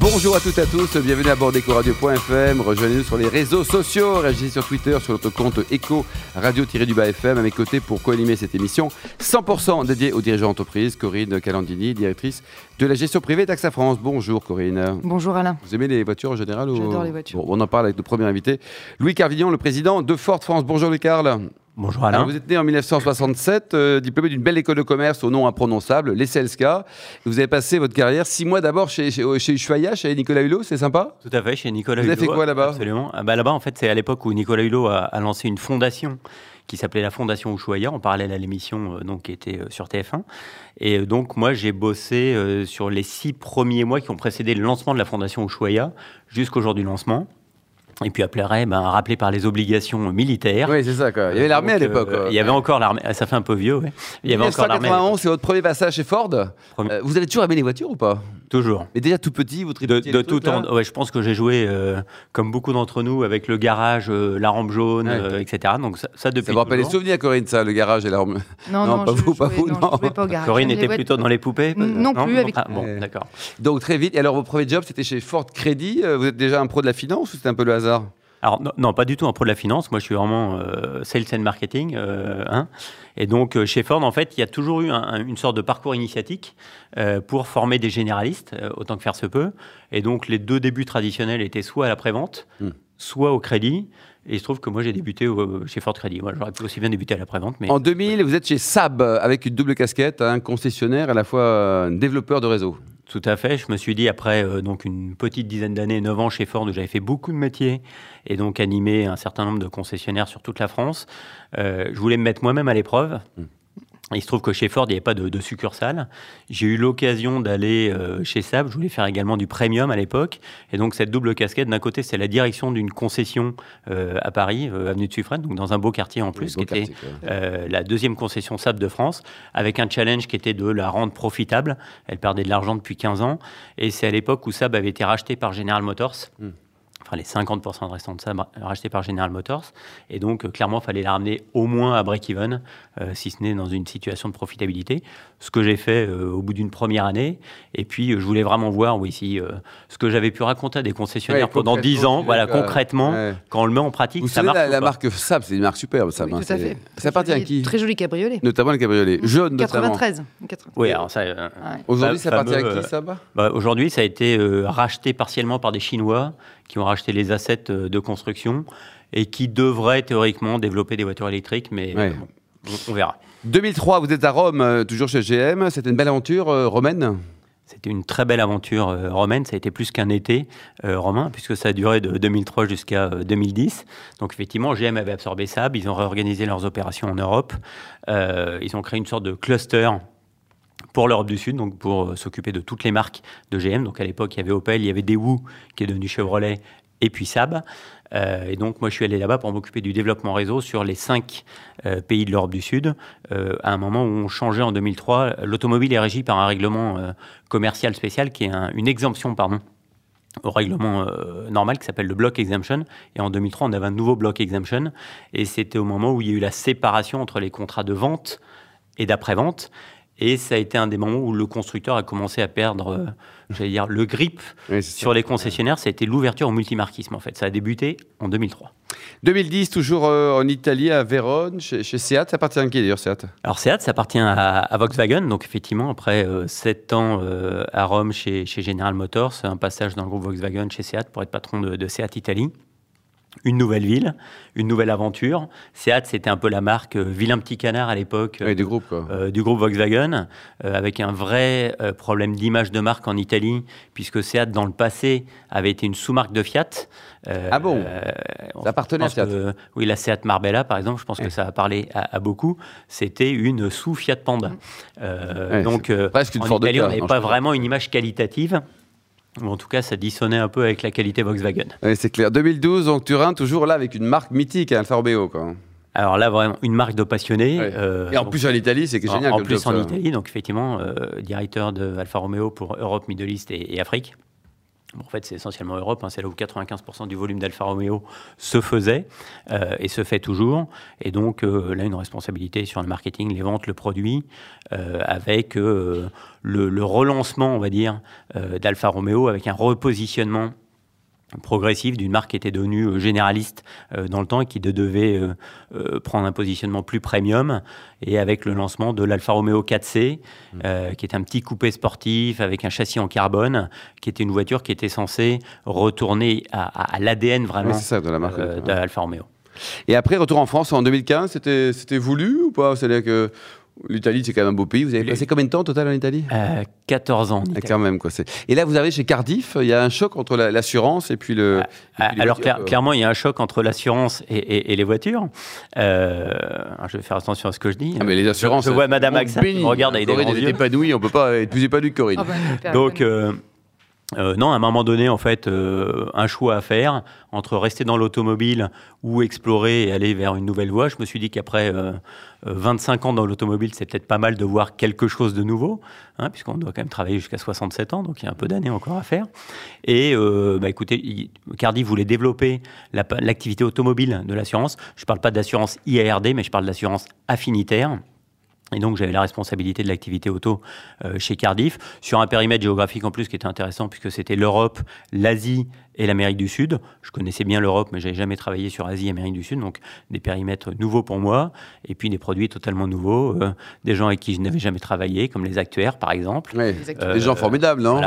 Bonjour à toutes et à tous, bienvenue à bord d'EcoRadio.fm. Rejoignez-nous sur les réseaux sociaux, réagissez sur Twitter, sur notre compte Eco Radio-du-Bas FM. À mes côtés pour co-animer cette émission 100% dédiée aux dirigeants d'entreprise, Corinne Calandini, directrice de la gestion privée d'AXA France. Bonjour Corinne. Bonjour Alain. Vous aimez les voitures en général J'adore les voitures. on en parle avec le premier invité, Louis Carvillon, le président de Ford France. Bonjour Louis Carl. Bonjour Alain. vous êtes né en 1967, euh, diplômé d'une belle école de commerce au nom imprononçable, l'ESLSK. Vous avez passé votre carrière six mois d'abord chez, chez, chez Ushuaïa, chez Nicolas Hulot, c'est sympa? Tout à fait, chez Nicolas Hulot. Vous avez fait quoi là-bas? Absolument. Ah bah, là-bas, en fait, c'est à l'époque où Nicolas Hulot a, a, lancé une fondation qui s'appelait la Fondation Ushuaïa, en parallèle à l'émission euh, donc qui était euh, sur TF1. Et donc moi j'ai bossé euh, sur les six premiers mois qui ont précédé le lancement de la Fondation Ushuaïa jusqu'au jour du lancement. Et puis après, ben, rappelé par les obligations militaires. Oui, c'est ça. Quoi. Il y avait l'armée à l'époque. Euh, il y avait encore l'armée. Ça fait un peu vieux, oui. Il y avait encore l'armée. c'est votre premier passage chez Ford. Premier... Euh, vous avez toujours aimé les voitures ou pas? Toujours. Mais déjà tout petit, vous De, de tout temps. Ouais, je pense que j'ai joué, euh, comme beaucoup d'entre nous, avec le garage, euh, la rampe jaune, ouais. etc. Donc ça, ça depuis. Ça vous rappelle les souvenirs, Corinne, ça, le garage et la rampe. Non, non, non pas je, vous, je pas jouais, vous, non. non. Je jouais pas au garage. Corinne était plutôt dans les poupées. Non, non plus. Avec... Ah, bon, d'accord. Donc très vite. Et alors, vos premiers jobs, c'était chez Ford Credit. Vous êtes déjà un pro de la finance ou c'était un peu le hasard? Alors non, non, pas du tout un pro de la finance. Moi, je suis vraiment euh, sales and marketing. Euh, hein. Et donc, euh, chez Ford, en fait, il y a toujours eu un, une sorte de parcours initiatique euh, pour former des généralistes, autant que faire se peut. Et donc, les deux débuts traditionnels étaient soit à la prévente, Hmm. mm. soit au crédit. Et il se trouve que moi, j'ai débuté au, chez Ford Crédit. Moi, j'aurais pu aussi bien débuter à la prévente. Mais... En 2000, vous êtes chez Saab avec une double casquette, un concessionnaire à la fois un développeur de réseau. Tout à fait. Je me suis dit, après euh, donc une petite dizaine d'années, 9 ans chez Ford, où j'avais fait beaucoup de métiers et donc animé un certain nombre de concessionnaires sur toute la France, euh, je voulais me mettre moi-même à l'épreuve. Mmh. Il se trouve que chez Ford, il n'y avait pas de, de succursale. J'ai eu l'occasion d'aller euh, chez Saab. Je voulais faire également du premium à l'époque. Et donc, cette double casquette, d'un côté, c'est la direction d'une concession euh, à Paris, euh, avenue de Suffren, donc dans un beau quartier en plus, qui était la deuxième concession Saab de France, avec un challenge qui était de la rendre profitable. Elle perdait de l'argent depuis 15 ans. Et c'est à l'époque où Saab avait été racheté par General Motors. Mm. Enfin, les 50% de restants de Saab rachetés par General Motors. Et donc, euh, clairement, il fallait la ramener au moins à break-even, euh, si ce n'est dans une situation de profitabilité. Ce que j'ai fait euh, au bout d'une première année. Et puis, euh, je voulais vraiment voir, oui, si euh, ce que j'avais pu raconter à des concessionnaires Ouais, pendant 10 ans, concrètement, voilà, concrètement, ouais. quand on le met en pratique, Vous ça marche. la, marque Saab, c'est une marque superbe. Saab, Oui, hein, tout à fait. Ça appartient à qui Très joli cabriolet. Notamment le cabriolet. Jaune, notamment. 93. 80. Oui, alors ça. euh, Ouais. Aujourd'hui, ça appartient à qui, Saab? Bah, Aujourd'hui, ça a été euh, racheté partiellement par des Chinois qui ont racheté les assets euh, de construction et qui devraient théoriquement développer des voitures électriques, mais Ouais. bon, on, verra. 2003, vous êtes à Rome, euh, toujours chez GM. C'était une belle aventure euh, romaine? C'était une très belle aventure euh, romaine. Ça a été plus qu'un été euh, romain, puisque ça a duré de 2003 jusqu'à euh, 2010. Donc, effectivement, GM avait absorbé Saab. Ils ont réorganisé leurs opérations en Europe. Ils ont créé une sorte de cluster pour l'Europe du Sud, donc pour euh, s'occuper de toutes les marques de GM. Donc, à l'époque, il y avait Opel, il y avait Daewoo, qui est devenu Chevrolet, et puis Saab. Euh, et donc, moi, je suis allé là-bas pour m'occuper du développement réseau sur les cinq euh, pays de l'Europe du Sud. À un moment où on changeait en 2003, l'automobile est régie par un règlement commercial spécial qui est un- une exemption, pardon, au règlement normal qui s'appelle le block exemption. Et en 2003, on avait un nouveau block exemption. Et c'était au moment où il y a eu la séparation entre les contrats de vente et d'après-vente. Et ça a été un des moments où le constructeur a commencé à perdre, euh, j'allais dire, le grip Oui, sur les concessionnaires. Ça a été l'ouverture au multimarquisme, en fait. Ça a débuté en 2003. 2010, toujours euh, en Italie, à Vérone, chez, chez Seat. Ça appartient à qui d'ailleurs, Seat? Alors Seat, ça appartient à, à Volkswagen, donc effectivement, après euh, 7 ans euh, à Rome chez, chez General Motors, un passage dans le groupe Volkswagen chez Seat pour être patron de, de Seat Italie. Une nouvelle ville, une nouvelle aventure. Seat, c'était un peu la marque euh, vilain petit canard à l'époque Oui, du groupe, quoi. euh, du groupe Volkswagen, euh, avec un vrai euh, problème d'image de marque en Italie, puisque Seat, dans le passé, avait été une sous-marque de Fiat. Ah bon on Ça appartenait à Fiat. que- Oui, la Seat Marbella, par exemple, je pense que ça a parlé à, à beaucoup. C'était une sous-Fiat Panda. Donc, presque une en Ford Italie, on n'avait non, pas vraiment une image qualitative. En tout cas, ça dissonnait un peu avec la qualité Volkswagen. Oui, c'est clair. 2012, donc Turin, toujours là avec une marque mythique, hein, Alfa Romeo. Quoi. Alors là, vraiment, une marque de passionnés. Ouais. euh, Et en donc- plus en Italie, c'est En- génial. En, comme plus en. Italie, donc effectivement, euh, directeur de Alfa Romeo pour Europe, Middle East et, et Afrique. En fait, c'est essentiellement Europe, hein, c'est là où 95% du volume d'Alfa Romeo se faisait euh, et se fait toujours. Et donc, euh, là, une responsabilité sur le marketing, les ventes, le produit, euh, avec le, le, relancement, on va dire, d'Alfa Romeo, avec un repositionnement progressive d'une marque qui était devenue euh, généraliste euh, dans le temps et qui devait euh, prendre un positionnement plus premium. Et avec le lancement de l'Alfa Romeo 4C, mmh. qui est un petit coupé sportif avec un châssis en carbone, qui était une voiture qui était censée retourner à, l'ADN vraiment de la marque d'Alfa Romeo. Et après, retour en France en 2015, c'était voulu ou pas? C'est-à-dire que L'Italie, c'est quand même un beau pays. Vous avez passé combien de temps au total en Italie? 14 euh, ans. Ah, quand même, quoi. Et là, vous avez chez Cardiff, il y a un choc entre l'assurance et puis le. Ah, alors, clairement, il y a un choc entre l'assurance et, les voitures. Euh, je vais faire attention à ce que je dis. Ah, mais les assurances. Je, vois Madame Axel regarde avec des grands yeux. épanouie, on peut pas être plus épanoui que Corinne. Bah, Donc. Euh, non, à un moment donné, en fait, euh, un choix à faire entre rester dans l'automobile ou explorer et aller vers une nouvelle voie. Je me suis dit qu'après 25 euh, ans dans l'automobile, c'est peut-être pas mal de voir quelque chose de nouveau, hein, puisqu'on doit quand même travailler jusqu'à 67 ans, donc il y a un peu d'années encore à faire. Et bah, écoutez, Cardi voulait développer l'activité automobile de l'assurance. Je ne parle pas d'assurance IARD, mais je parle d'assurance affinitaire. Et donc j'avais la responsabilité de l'activité auto euh, chez Cardiff, sur un périmètre géographique en plus qui était intéressant puisque c'était l'Europe, l'Asie et l'Amérique du Sud. Je connaissais bien l'Europe, mais j'avais jamais travaillé sur Asie et Amérique du Sud, donc des périmètres nouveaux pour moi, et puis des produits totalement nouveaux, euh, des gens avec qui je n'avais jamais travaillé, comme les actuaires par exemple. Oui, des gens formidables, non?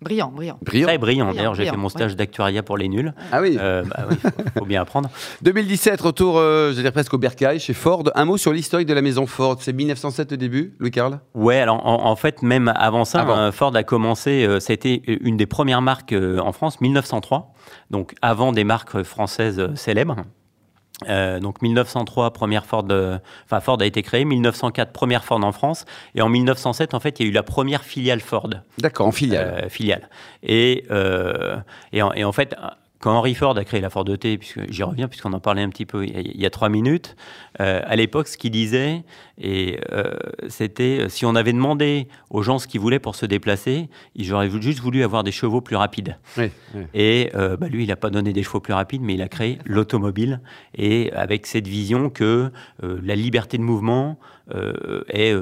Brillant, brillant. Très brillant. D'ailleurs, j'ai fait mon stage d'actuariat pour les nuls. Ah oui euh, bah faut, bien apprendre. 2017, retour, euh, je dire presque au Bercail, chez Ford. Un mot sur l'historique de la maison Ford. C'est 1907 au début, Louis-Carl? Ouais, alors en, fait, même avant ça, hein, Ford a commencé, euh, ça a été une des premières marques euh, en France, 1903. Donc avant des marques françaises célèbres. Euh, donc 1903, première Ford, euh, enfin Ford a été créé, 1904, première Ford en France, et en 1907, en fait, il y a eu la première filiale Ford. D'accord, en filiale. Euh, filiale. Et, et et, en, fait, quand Henry Ford a créé la Ford T, puisque j'y reviens, puisqu'on en parlait un petit peu il y a, trois minutes, euh, à l'époque, ce qu'il disait, et euh, c'était euh, si on avait demandé aux gens ce qu'ils voulaient pour se déplacer, ils auraient juste voulu avoir des chevaux plus rapides. Et bah, lui, il n'a pas donné des chevaux plus rapides, mais il a créé l'automobile, et avec cette vision que la liberté de mouvement est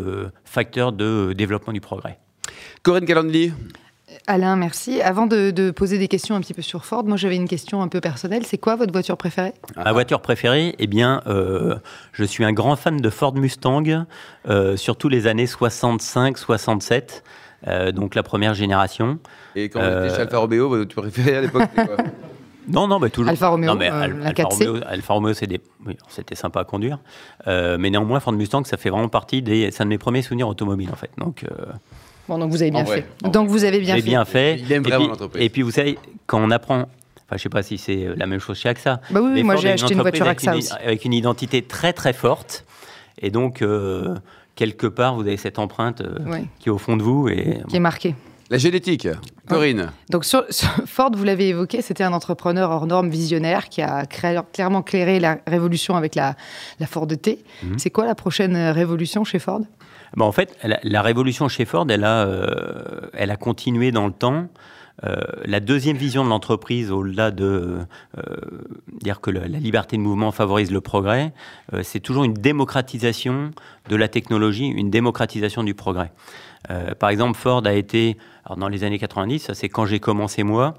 facteur de développement du progrès. Corinne Calandli Alain, merci. Avant de, poser des questions un petit peu sur Ford, moi j'avais une question un peu personnelle. C'est quoi votre voiture préférée? Ma voiture préférée, eh bien, euh, je suis un grand fan de Ford Mustang, euh, surtout les années 65-67. Euh, donc la première génération. Et quand vous étiez chez Alfa Romeo, votre voiture préférée à l'époque, Non, non, mais toujours. Alfa Romeo, la Alfa, Romeo, Alfa Romeo, c'était sympa à conduire. mais néanmoins, Ford Mustang, ça fait vraiment partie des. C'est un de mes premiers souvenirs automobiles, en fait. Donc. Bon, donc vous avez bien fait. Donc vous avez bien fait. bien fait. Il aime vraiment l'entreprise. Et puis vous savez, quand on apprend Enfin, je sais pas si c'est la même chose chez AXA. Bah oui, moi j'ai acheté une voiture AXA avec une, aussi. Avec une identité très très forte. Et donc, euh, quelque part, vous avez cette empreinte euh, qui est au fond de vous. Et, qui est marquée. La génétique, Corinne. Donc sur, Ford, vous l'avez évoqué, c'était un entrepreneur hors norme visionnaire qui a clairement clairé la révolution avec la, la Ford T. Mhm. C'est quoi la prochaine révolution chez Ford? Bah, en fait, la, révolution chez Ford, elle a, euh, elle a continué dans le temps. Euh, la deuxième vision de l'entreprise, au-delà de euh, dire que la, liberté de mouvement favorise le progrès, c'est toujours une démocratisation de la technologie, une démocratisation du progrès. Par exemple, Ford a été, dans les années 90, ça c'est quand j'ai commencé moi,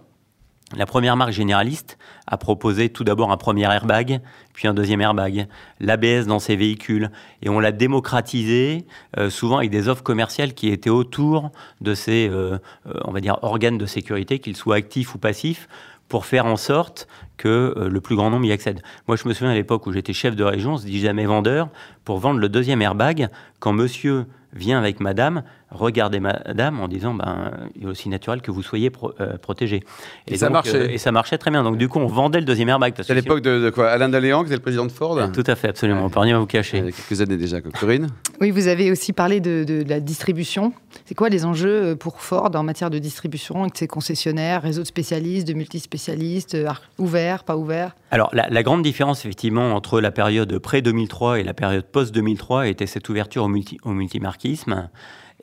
la première marque généraliste a proposé tout d'abord un premier airbag, puis un deuxième airbag, l'ABS dans ses véhicules, et on l'a démocratisé euh, souvent avec des offres commerciales qui étaient autour de ces, euh, euh, on va dire, organes de sécurité, qu'ils soient actifs ou passifs, pour faire en sorte que le plus grand nombre y accède. Moi, je me souviens à l'époque où j'étais chef de région, on se dit jamais vendeur, pour vendre le deuxième airbag, quand monsieur vient avec madame, regardez madame en disant ben, il est aussi naturel que vous soyez euh, protégé. Et, ça marchait. Euh, et ça marchait très bien. Donc du coup, on vendait le deuxième airbag. C'est à l'époque de, quoi? Alain Daléan, qui était le président de Ford? Tout à fait, absolument. On peut rien vous cacher. Il y a quelques années déjà. Corinne? Oui, vous avez aussi parlé de, la distribution. C'est quoi les enjeux euh, pour Ford en matière de distribution avec ses concessionnaires, réseau de spécialistes, de multispécialistes, ouverts, pas ouverts? Alors la, grande différence effectivement entre la période pré-2003 et la période post-2003 était cette ouverture au, multi, au multimarquisme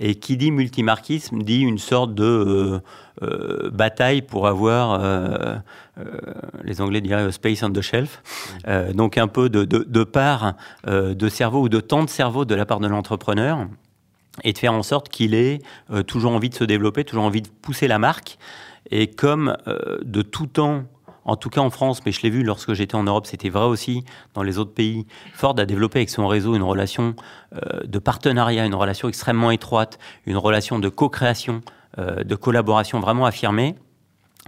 Et qui dit multimarquisme dit une sorte de bataille pour avoir, les Anglais diraient space on the shelf, donc un peu de, de, de part de cerveau ou de temps de cerveau de la part de l'entrepreneur et de faire en sorte qu'il ait toujours envie de se développer, toujours envie de pousser la marque. Et comme de tout temps, en tout cas en France, mais je l'ai vu lorsque j'étais en Europe, c'était vrai aussi dans les autres pays. Ford a développé avec son réseau une relation euh, de partenariat, une relation extrêmement étroite, une relation de co-création, euh, de collaboration vraiment affirmée.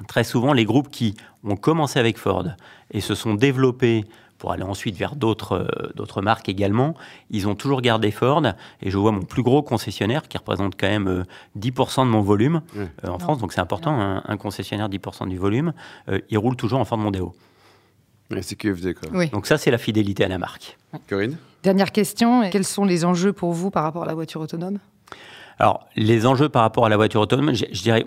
Très souvent, les groupes qui ont commencé avec Ford et se sont développés pour aller ensuite vers d'autres euh, d'autres marques également. Ils ont toujours gardé Ford et je vois mon plus gros concessionnaire qui représente quand même 10% euh, de mon volume euh, en France, donc c'est important, un, concessionnaire 10% du volume, il roule toujours en Ford Mondeo. C'est QFD quoi. Oui. Donc ça c'est la fidélité à la marque. Corinne? Dernière question, quels sont les enjeux pour vous par rapport à la voiture autonome? Alors, les enjeux par rapport à la voiture autonome, je dirais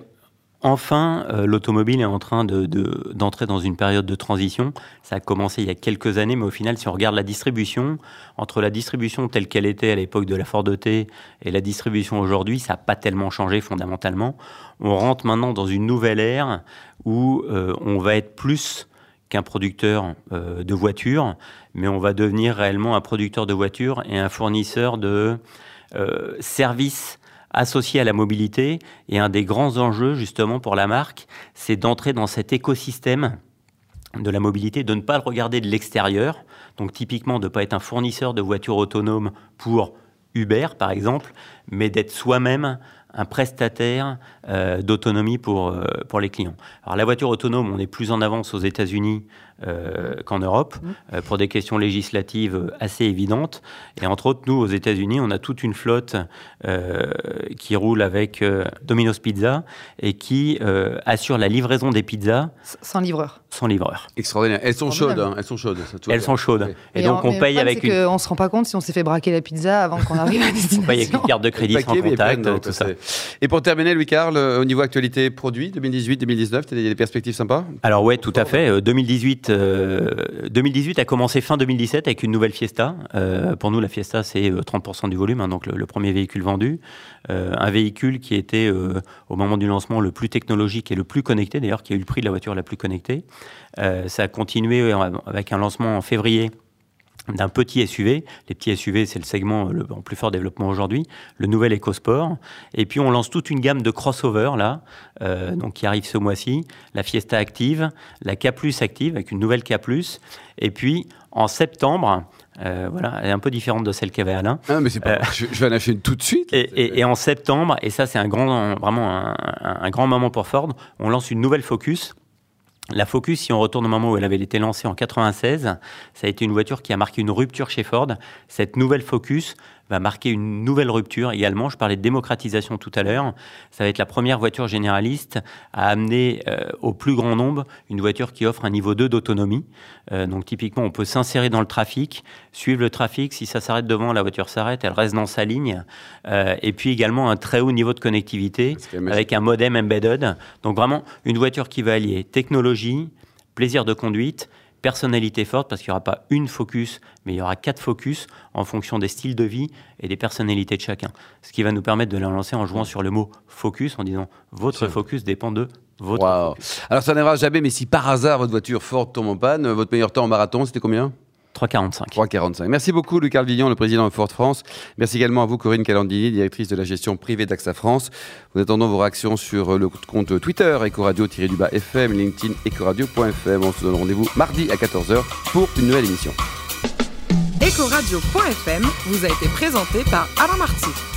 Enfin, euh, l'automobile est en train d'entrer dans une période de transition. Ça a commencé il y a quelques années, mais au final, si on regarde la distribution, entre la distribution telle qu'elle était à l'époque de la Ford T et la distribution aujourd'hui, ça n'a pas tellement changé fondamentalement. On rentre maintenant dans une nouvelle ère où euh, on va être plus qu'un producteur euh, de voitures, mais on va devenir réellement un producteur de voitures et un fournisseur de services associé à la mobilité. Et un des grands enjeux, justement, pour la marque, c'est d'entrer dans cet écosystème de la mobilité, de ne pas le regarder de l'extérieur. Donc, typiquement, de ne pas être un fournisseur de voitures autonomes pour Uber, par exemple, mais d'être soi-même un prestataire euh, d'autonomie pour, euh, pour les clients. Alors la voiture autonome, on est plus en avance aux États-Unis euh, qu'en Europe mmh. pour des questions législatives assez évidentes. Et entre autres, nous, aux États-Unis, on a toute une flotte qui roule avec Domino's Pizza et qui assure la livraison des pizzas. Sans livreur. Sans livreur. Extraordinaire. Elles sont chaudes. Hein. Elles sont chaudes. Elles sont chaudes. Et, donc on paye avec une. On se rend pas compte si on s'est fait braquer la pizza avant qu'on arrive à destination. On paye avec une carte de crédit sans contact, tout ça. Et pour terminer, Louis-Carl, euh, au niveau actualité produit 2018-2019, il y a des perspectives sympas? Alors ouais, tout à fait. 2018, euh, 2018 euh, a commencé fin 2017 avec une nouvelle Fiesta. pour nous, la Fiesta, c'est 30% du volume, hein, donc le, premier véhicule vendu. un véhicule qui était, au moment du lancement, le plus technologique et le plus connecté, d'ailleurs, qui a eu le prix de la voiture la plus connectée. ça a continué avec un lancement en février d'un petit SUV. Les petits SUV, c'est le segment le, en plus fort développement aujourd'hui. Le nouvel EcoSport. Et puis, on lance toute une gamme de crossover, là, euh, donc qui arrive ce mois-ci. La Fiesta Active, la K Active, avec une nouvelle K Et puis, en septembre, euh, voilà, elle est un peu différente de celle qu'avait Alain. Ah, mais c'est pas. Euh, je, vais en acheter une tout de suite. Et, en septembre, et ça, c'est un grand, vraiment un, un, grand moment pour Ford, on lance une nouvelle Focus la Focus, si on retourne au moment où elle avait été lancée en 96, ça a été une voiture qui a marqué une rupture chez Ford. Cette nouvelle Focus va marquer une nouvelle rupture également. Je parlais de démocratisation tout à l'heure. Ça va être la première voiture généraliste à amener euh, au plus grand nombre une voiture qui offre un niveau 2 d'autonomie. Euh, donc typiquement, on peut s'insérer dans le trafic, suivre le trafic. Si ça s'arrête devant, la voiture s'arrête, elle reste dans sa ligne. Euh, et puis également un très haut niveau de connectivité avec un modem embedded. Donc vraiment une voiture qui va allier technologie, plaisir de conduite personnalité forte parce qu'il n'y aura pas une focus, mais il y aura quatre focus en fonction des styles de vie et des personnalités de chacun. Ce qui va nous permettre de la lancer en jouant sur le mot focus, en disant votre focus dépend de votre focus. Alors ça n'arrivera jamais, mais si par hasard votre voiture Ford tombe en panne, votre meilleur temps en marathon, c'était combien? 3,45. 3,45. Merci beaucoup, Lucas Villon, le président de Ford France. Merci également à vous, Corinne Calandini, directrice de la gestion privée d'AXA France. Nous attendons vos réactions sur le compte Twitter, Ecoradio-du-bas FM, LinkedIn, Ecoradio.fm. On se donne rendez-vous mardi à 14h pour une nouvelle émission. Ecoradio.fm vous a été présenté par Alain Marty.